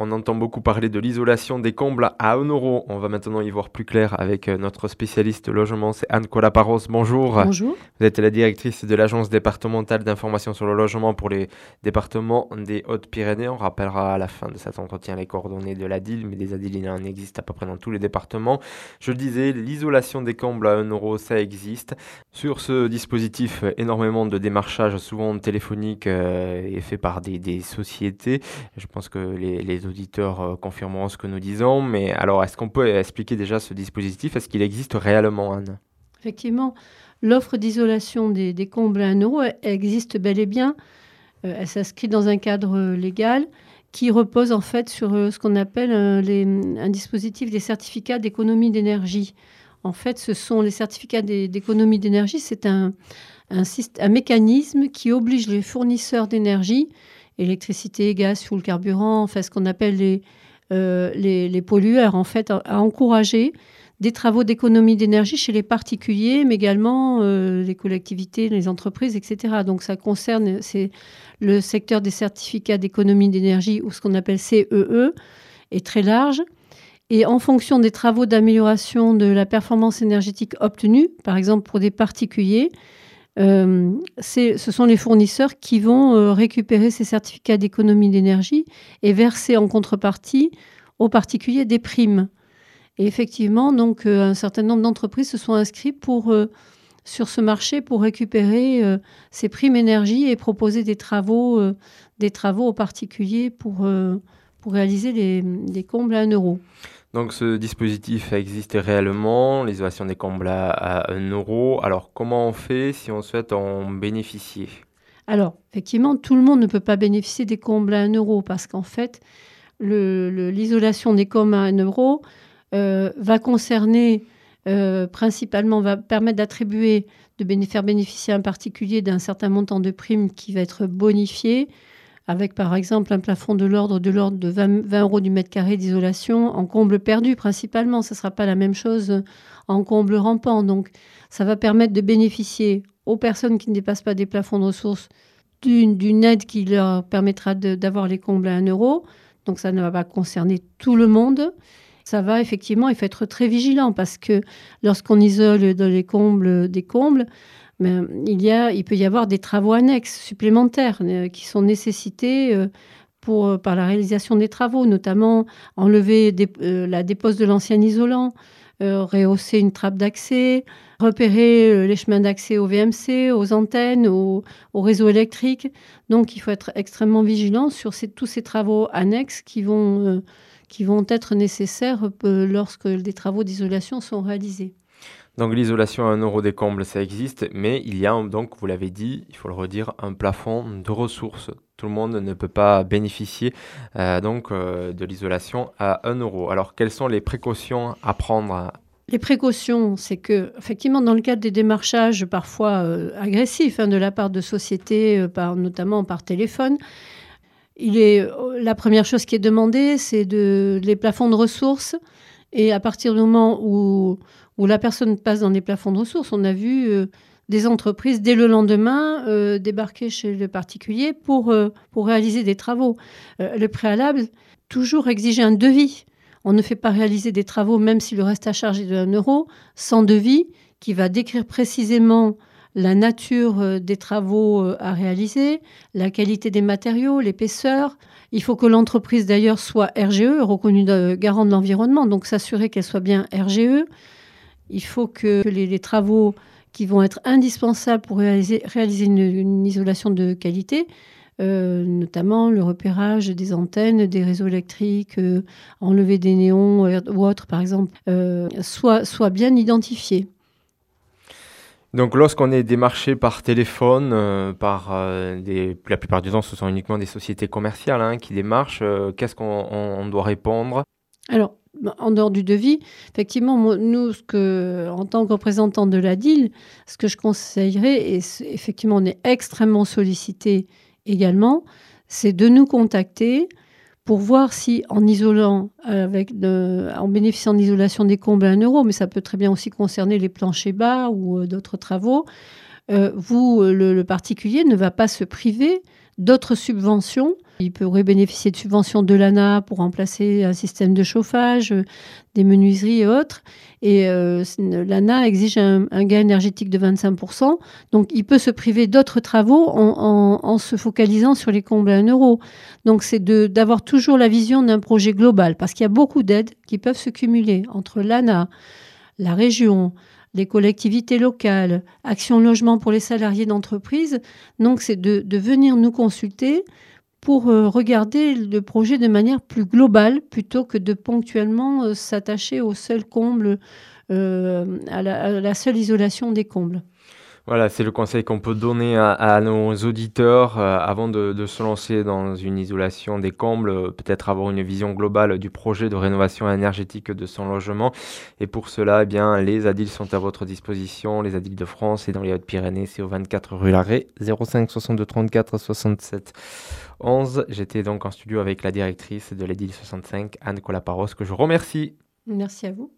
On entend beaucoup parler de l'isolation des combles à 1 euro. On va maintenant y voir plus clair avec euh, notre spécialiste logement, c'est Anne Colaparos. Bonjour. Bonjour. Vous êtes la directrice de l'Agence départementale d'information sur le logement pour les départements des Hautes-Pyrénées. On rappellera à la fin de cet entretien les coordonnées de la DIL, mais des ADIL, il en existe à peu près dans tous les départements. Je le disais, l'isolation des combles à 1 euro, ça existe. Sur ce dispositif, énormément de démarchage, souvent téléphonique, euh, est fait par des, sociétés. Je pense que les, les auditeurs euh, confirmeront ce que nous disons. Mais alors, est-ce qu'on peut expliquer déjà ce dispositif? Est-ce qu'il existe réellement, Anne? Effectivement, l'offre d'isolation des, combles à 1 euro existe bel et bien. Euh, elle s'inscrit dans un cadre légal qui repose en fait sur euh, ce qu'on appelle un dispositif des certificats d'économie d'énergie. En fait, ce sont les certificats d'économie d'énergie. C'est un, mécanisme qui oblige les fournisseurs d'énergie électricité, gaz, fuel, carburant, enfin ce qu'on appelle les, euh, les, pollueurs, en fait, à, encourager des travaux d'économie d'énergie chez les particuliers, mais également euh, les collectivités, les entreprises, etc. Donc ça concerne le secteur des certificats d'économie d'énergie, ou ce qu'on appelle CEE, e, est très large. Et en fonction des travaux d'amélioration de la performance énergétique obtenue, par exemple pour des particuliers, euh, ce sont les fournisseurs qui vont euh, récupérer ces certificats d'économie d'énergie et verser en contrepartie aux particuliers des primes. Et effectivement, donc, euh, un certain nombre d'entreprises se sont inscrites pour, sur ce marché pour récupérer ces primes énergie et proposer des travaux, des travaux aux particuliers pour, pour réaliser les combles à 1 euro. Donc ce dispositif existe réellement, l'isolation des combles à, 1 euro. Alors comment on fait si on souhaite en bénéficier? Alors effectivement, tout le monde ne peut pas bénéficier des combles à 1 euro parce qu'en fait, l'isolation des combles à 1 euro euh, va concerner euh, principalement, va permettre d'attribuer, de faire bénéficier un particulier d'un certain montant de primes qui va être bonifié avec par exemple un plafond de l'ordre de l'ordre de 20, euros du mètre carré d'isolation en comble perdu principalement. Ce ne sera pas la même chose en comble rampant. Donc ça va permettre de bénéficier aux personnes qui ne dépassent pas des plafonds de ressources d'une aide qui leur permettra d'avoir les combles à 1 euro. Donc ça ne va pas concerner tout le monde. Ça va effectivement, il faut être très vigilant parce que lorsqu'on isole les combles des combles, mais il, peut y avoir des travaux annexes supplémentaires euh, qui sont nécessités euh, pour, euh, par la réalisation des travaux, notamment enlever la dépose de l'ancien isolant, rehausser une trappe d'accès, repérer les chemins d'accès au VMC, aux antennes, au, réseau électrique. Donc il faut être extrêmement vigilant sur tous ces travaux annexes qui vont être nécessaires lorsque des travaux d'isolation sont réalisés. Donc l'isolation à 1 euro des combles, ça existe, mais il y a donc, vous l'avez dit, il faut le redire, un plafond de ressources. Tout le monde ne peut pas bénéficier euh, donc euh, de l'isolation à 1 euro. Alors quelles sont les précautions à prendre? Les précautions, c'est que, effectivement, dans le cadre des démarchages parfois euh, agressifs hein, de la part de sociétés, notamment par téléphone, il est, la première chose qui est demandée, c'est de, les plafonds de ressources. Et à partir du moment où, où la personne passe dans les plafonds de ressources. On a vu euh, des entreprises, dès le lendemain, euh, débarquer chez le particulier pour, euh, pour réaliser des travaux. le préalable, toujours exiger un devis. On ne fait pas réaliser des travaux, même si le reste à charge est de 1 euro, sans devis, qui va décrire précisément la nature des travaux à réaliser, la qualité des matériaux, l'épaisseur. Il faut que l'entreprise d'ailleurs soit RGE, reconnue garant de l'environnement, donc s'assurer qu'elle soit bien RGE. Il faut que les, travaux qui vont être indispensables pour réaliser, une, isolation de qualité, euh, notamment le repérage des antennes, des réseaux électriques, euh, enlever des néons ou autres, par exemple, euh, soient, bien identifiés. Donc lorsqu'on est démarché par téléphone, par la plupart du temps ce sont uniquement des sociétés commerciales hein, qui démarchent, qu'est-ce qu'on doit répondre? Alors en dehors du devis, effectivement, nous, en tant que représentant de la DIL, ce que je conseillerais, et effectivement, on est extrêmement sollicité également, c'est de nous contacter pour voir si, en bénéficiant d'isolation des combles à 1 euro, mais ça peut très bien aussi concerner les planchers bas ou euh, d'autres travaux, euh, vous, le, particulier, ne va pas se priver d'autres subventions. Il pourrait bénéficier de subventions de l'ANA pour remplacer un système de chauffage, des menuiseries et autres. Et euh, l'ANA exige un, gain énergétique de 25%. Donc il peut se priver d'autres travaux en, se focalisant sur les combles à 1 euro. Donc c'est d'avoir toujours la vision d'un projet global, parce qu'il y a beaucoup d'aides qui peuvent se cumuler entre l'ANA, la région, les collectivités locales, Action Logement pour les salariés d'entreprise. Donc c'est de, venir nous consulter pour euh, regarder le projet de manière plus globale plutôt que de ponctuellement euh, s'attacher au seul comble, euh, à la seule isolation des combles. Voilà, c'est le conseil qu'on peut donner à, nos auditeurs euh, avant de, se lancer dans une isolation des combles, euh, peut-être avoir une vision globale du projet de rénovation énergétique de son logement. Et pour cela, eh bien, les ADIL sont à votre disposition, les ADIL de France et dans les Hautes-Pyrénées, c'est au 24 rue Larrey, 05 62 34 67 11. J'étais donc en studio avec la directrice de l'ADIL 65, Anne Colaparos, que je remercie. Merci à vous.